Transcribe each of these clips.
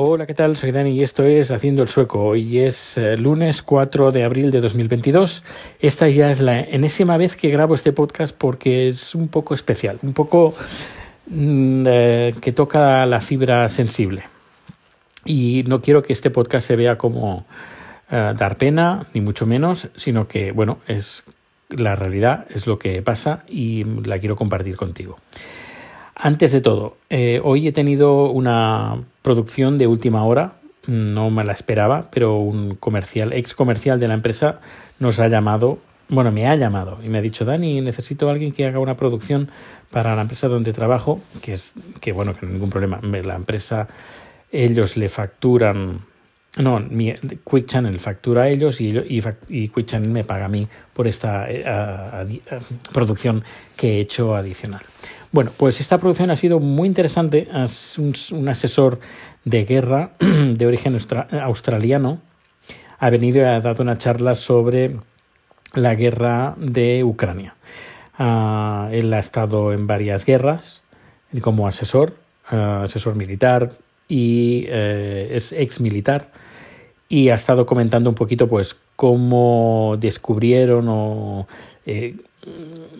Hola, ¿qué tal? Soy Dani y esto es Haciendo el Sueco. Hoy es eh, lunes 4 de abril de 2022. Esta ya es la enésima vez que grabo este podcast porque es un poco especial, un poco mm, eh, que toca la fibra sensible. Y no quiero que este podcast se vea como eh, dar pena, ni mucho menos, sino que, bueno, es la realidad, es lo que pasa y la quiero compartir contigo. Antes de todo, eh, hoy he tenido una producción de última hora, no me la esperaba, pero un comercial, ex comercial de la empresa nos ha llamado, bueno, me ha llamado y me ha dicho, Dani, necesito a alguien que haga una producción para la empresa donde trabajo, que es, que bueno, que no hay ningún problema, la empresa, ellos le facturan no, mi, Quick Channel factura a ellos y, y, Quick Channel me paga a mí por esta eh, producción que he hecho adicional. Bueno, pues esta producción ha sido muy interesante. Es un, asesor de guerra de origen australiano. Ha venido y ha dado una charla sobre la guerra de Ucrania. Ah, él ha estado en varias guerras como asesor, ah, asesor militar y eh, es ex militar y ha estado comentando un poquito pues cómo descubrieron o eh,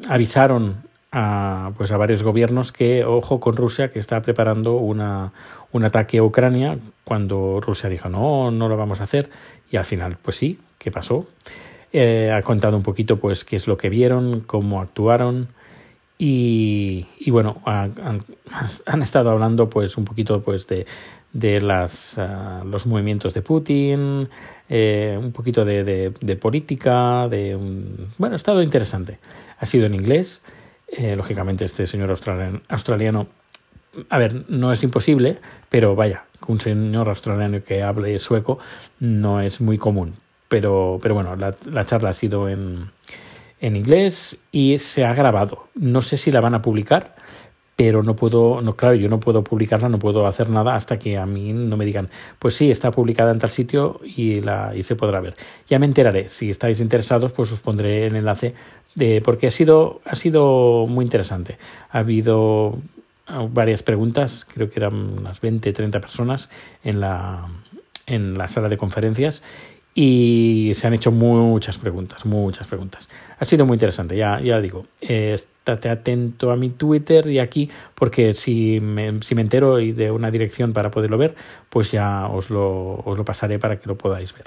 avisaron a, pues a varios gobiernos que, ojo con Rusia, que está preparando una, un ataque a Ucrania, cuando Rusia dijo, no, no lo vamos a hacer, y al final, pues sí, ¿qué pasó? Eh, ha contado un poquito, pues, qué es lo que vieron, cómo actuaron, y, y bueno, han, han, estado hablando, pues, un poquito, pues, de, de las, uh, los movimientos de Putin, eh, un poquito de, de, de política, de un... bueno, ha estado interesante. Ha sido en inglés, eh, lógicamente, este señor australiano, a ver, no es imposible, pero vaya, un señor australiano que hable sueco no es muy común. Pero, pero bueno, la, la charla ha sido en, en inglés y se ha grabado. No sé si la van a publicar, pero no puedo, no, claro, yo no puedo publicarla, no puedo hacer nada hasta que a mí no me digan, pues sí, está publicada en tal sitio y, la, y se podrá ver. Ya me enteraré, si estáis interesados, pues os pondré el enlace, de, porque ha sido, ha sido muy interesante. Ha habido uh, varias preguntas, creo que eran unas 20, 30 personas en la, en la sala de conferencias y se han hecho muchas preguntas, muchas preguntas. Ha sido muy interesante, ya, ya digo. Eh, estate atento a mi Twitter y aquí, porque si me, si me entero de una dirección para poderlo ver, pues ya os lo, os lo pasaré para que lo podáis ver.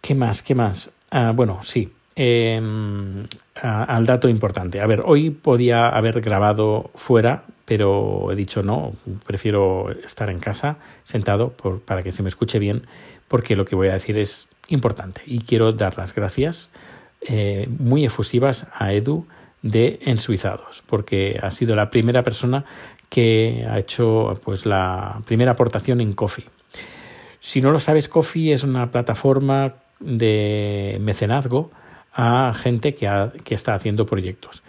¿Qué más? ¿Qué más? Ah, bueno, sí. Em, al dato importante. A ver, hoy podía haber grabado fuera, pero he dicho no, prefiero estar en casa sentado por, para que se me escuche bien porque lo que voy a decir es importante y quiero dar las gracias eh, muy efusivas a Edu de Ensuizados, porque ha sido la primera persona que ha hecho pues la primera aportación en Coffee. Si no lo sabes, Coffee es una plataforma de mecenazgo a gente que, que está haciendo proyectos.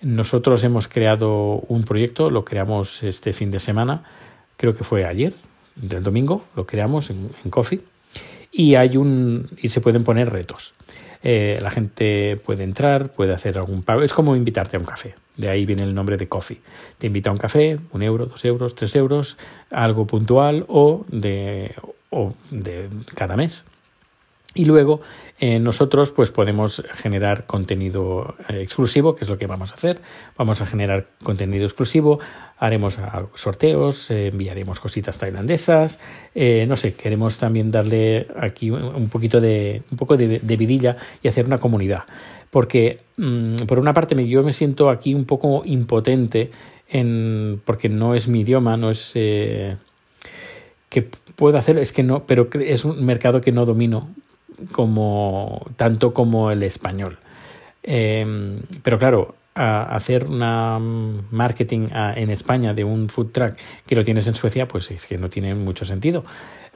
Nosotros hemos creado un proyecto, lo creamos este fin de semana, creo que fue ayer, del domingo, lo creamos en, en Coffee y hay un y se pueden poner retos. Eh, la gente puede entrar, puede hacer algún pago. Es como invitarte a un café. De ahí viene el nombre de coffee. Te invita a un café, un euro, dos euros, tres euros, algo puntual o de, o de cada mes. Y luego eh, nosotros pues podemos generar contenido eh, exclusivo, que es lo que vamos a hacer. Vamos a generar contenido exclusivo, haremos ah, sorteos, eh, enviaremos cositas tailandesas, no sé, queremos también darle aquí un poquito de un poco de, vidilla y hacer una comunidad, porque mm, por una parte yo me siento aquí un poco impotente en porque no es mi idioma, no es que puedo hacer es que no, pero es un mercado que no domino como tanto como el español. Em, pero claro, hacer una marketing en España de un food truck que lo tienes en Suecia, pues es que no tiene mucho sentido.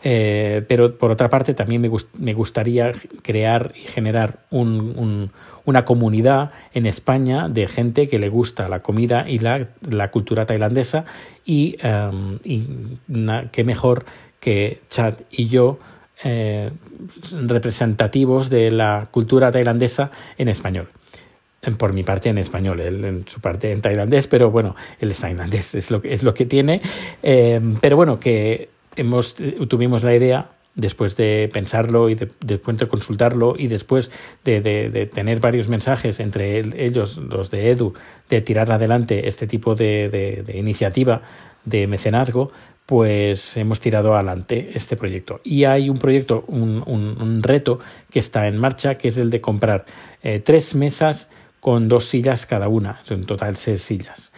Eh, pero por otra parte, también me, me gustaría crear y generar un, una comunidad en España de gente que le gusta la comida y la, la cultura tailandesa y, um, y qué mejor que Chad y yo eh, representativos de la cultura tailandesa en español. Por mi parte en español, él en su parte en tailandés, pero bueno, él es tailandés, es lo que, es lo que tiene. Eh, pero bueno, que hemos, tuvimos la idea después de pensarlo y de, después de consultarlo y después de, de, tener varios mensajes entre ellos, los de Edu, de tirar adelante este tipo de, iniciativa de mecenazgo, pues hemos tirado adelante este proyecto. Y hay un proyecto, un, un, reto que está en marcha, que es el de comprar eh, tres mesas con dos sillas cada una, en total seis sillas.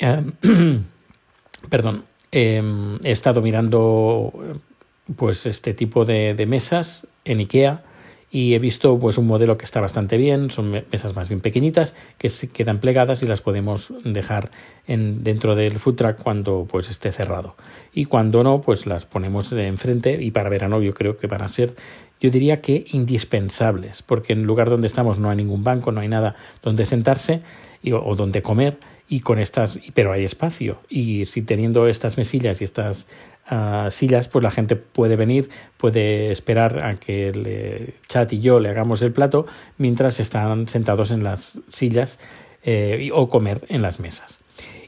Eh, perdón, em, he estado mirando pues este tipo de, mesas en IKEA y he visto pues un modelo que está bastante bien, son mesas más bien pequeñitas que se quedan plegadas y las podemos dejar en, dentro del food truck cuando pues esté cerrado. Y cuando no pues las ponemos enfrente y para verano yo creo que van a ser yo diría que indispensables porque en el lugar donde estamos no hay ningún banco, no hay nada donde sentarse y, o donde comer y con estas, pero hay espacio. Y si teniendo estas mesillas y estas sillas, pues la gente puede venir, puede esperar a que el chat y yo le hagamos el plato mientras están sentados en las sillas eh, o comer en las mesas.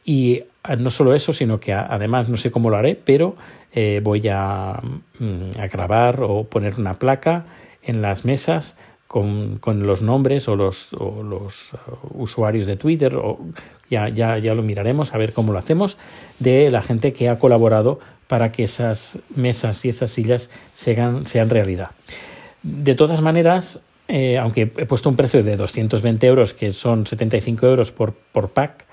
Y ah, no solo eso, sino que además no sé cómo lo haré, pero eh, voy a, mm, a, grabar o poner una placa en las mesas con, con los nombres o los, o los uh, usuarios de Twitter o ya, ya, ya lo miraremos a ver cómo lo hacemos de la gente que ha colaborado para que esas mesas y esas sillas sean, realidad. De todas maneras, eh, aunque he puesto un precio de 220 euros, que son 75 euros por, por pack,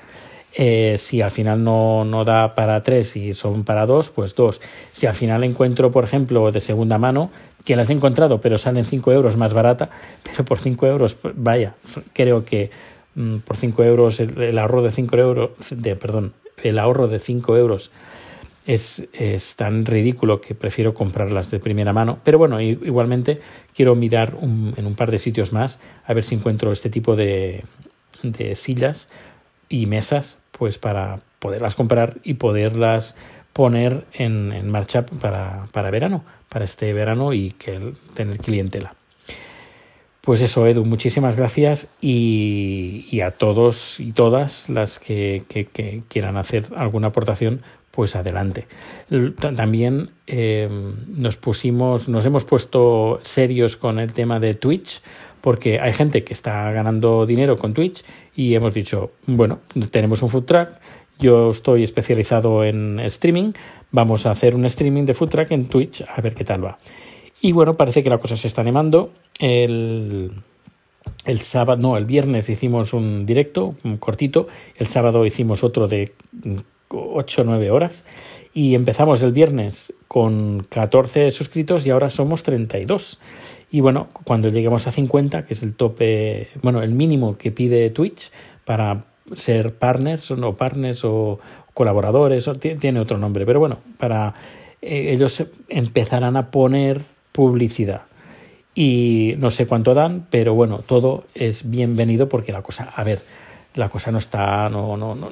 eh, si al final no, no, da para tres y son para dos, pues dos. Si al final encuentro, por ejemplo, de segunda mano, que las he encontrado, pero salen 5 euros más barata, pero por 5 euros, vaya, creo que mm, por 5 euros el, ahorro de 5 euros, de, perdón, el ahorro de 5 euros es, tan ridículo que prefiero comprarlas de primera mano. Pero bueno, igualmente quiero mirar en un par de sitios más a ver si encuentro este tipo de, de sillas y mesas pues para poderlas comprar y poderlas poner en, en marcha para, para, verano, para este verano y que tener clientela. Pues eso, Edu, muchísimas gracias y, a todos y todas las que, quieran hacer alguna aportación, pues adelante. También eh, nos pusimos, nos hemos puesto serios con el tema de Twitch, porque hay gente que está ganando dinero con Twitch y hemos dicho, bueno, tenemos un food truck, yo estoy especializado en streaming, vamos a hacer un streaming de food truck en Twitch a ver qué tal va. Y bueno, parece que la cosa se está animando. El, el sábado, no, el viernes hicimos un directo, cortito, el sábado hicimos otro de 8 o 9 horas y empezamos el viernes con 14 suscritos y ahora somos 32. Y bueno, cuando lleguemos a 50, que es el tope, bueno, el mínimo que pide Twitch para ser partners o no partners o colaboradores, o tiene otro nombre, pero bueno, para eh, ellos empezarán a poner publicidad. Y no sé cuánto dan, pero bueno, todo es bienvenido porque la cosa, a ver, la cosa no está, no, no, no,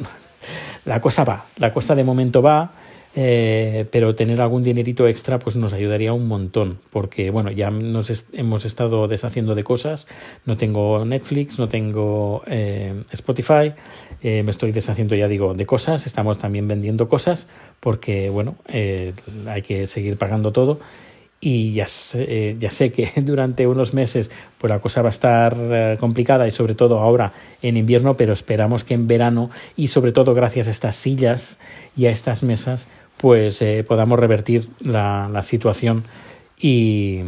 la cosa va, la cosa de momento va, eh, pero tener algún dinerito extra pues nos ayudaría un montón, porque bueno, ya nos hemos estado deshaciendo de cosas, no tengo Netflix, no tengo eh, Spotify, eh, me estoy deshaciendo ya digo de cosas, estamos también vendiendo cosas, porque bueno, hay que seguir pagando todo y ya sé, eh, ya sé que durante unos meses pues la cosa va a estar eh, complicada y sobre todo ahora en invierno, pero esperamos que en verano y sobre todo gracias a estas sillas y a estas mesas pues eh, podamos revertir la, situación y,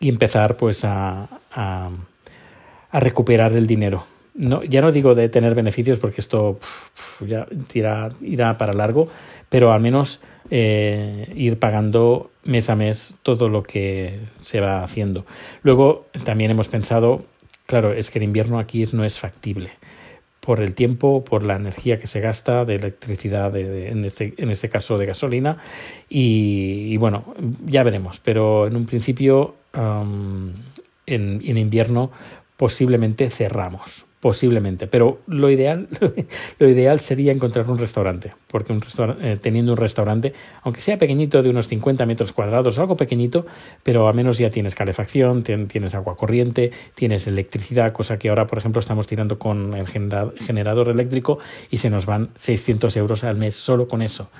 empezar pues a, a, recuperar el dinero. No, ya no digo de tener beneficios porque esto ya irá, irá para largo, pero al menos eh, ir pagando mes a mes todo lo que se va haciendo. Luego también hemos pensado, claro, es que el invierno aquí no es factible por el tiempo, por la energía que se gasta de electricidad, en, este, en, este, caso de gasolina, y, bueno, ya veremos, pero en un principio en, en invierno posiblemente cerramos posiblemente, pero lo ideal, lo ideal sería encontrar un restaurante, porque un eh, teniendo un restaurante, aunque sea pequeñito de unos 50 metros cuadrados, algo pequeñito, pero al menos ya tienes calefacción, tienes agua corriente, tienes electricidad, cosa que ahora, por ejemplo, estamos tirando con el generador eléctrico y se nos van 600 euros al mes solo con eso.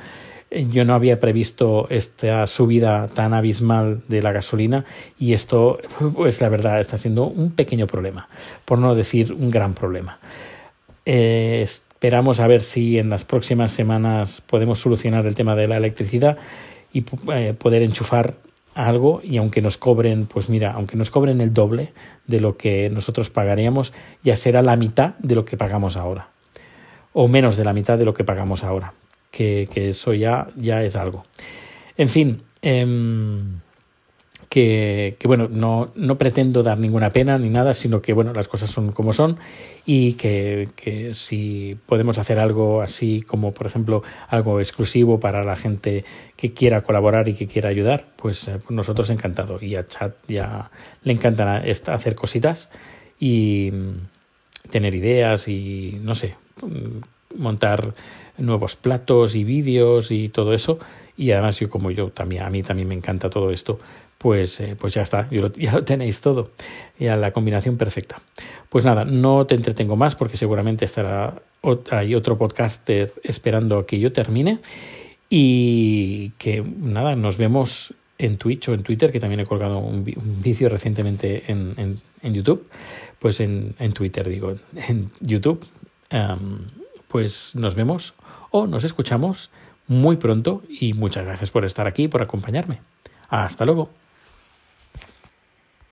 Yo no había previsto esta subida tan abismal de la gasolina y esto, pues la verdad, está siendo un pequeño problema, por no decir un gran problema. Eh, esperamos a ver si en las próximas semanas podemos solucionar el tema de la electricidad y eh, poder enchufar algo y aunque nos cobren, pues mira, aunque nos cobren el doble de lo que nosotros pagaríamos, ya será la mitad de lo que pagamos ahora o menos de la mitad de lo que pagamos ahora que, eso ya, ya es algo. En fin, em, que, bueno, no, no, pretendo dar ninguna pena ni nada, sino que bueno, las cosas son como son y que, que, si podemos hacer algo así como por ejemplo algo exclusivo para la gente que quiera colaborar y que quiera ayudar, pues, eh, pues nosotros encantado y a Chat ya le encantará hacer cositas y mm, tener ideas y no sé, mm, montar nuevos platos y vídeos y todo eso. Y además yo como yo también, a mí también me encanta todo esto, pues, eh, pues ya está, ya lo tenéis todo, ya la combinación perfecta. Pues nada, no te entretengo más porque seguramente estará hay otro podcaster esperando a que yo termine y que nada, nos vemos en Twitch o en Twitter, que también he colgado un, vídeo recientemente en, en, YouTube, pues en, en, Twitter digo, en YouTube, pues nos vemos o nos escuchamos muy pronto y muchas gracias por estar aquí, por acompañarme. Hasta luego.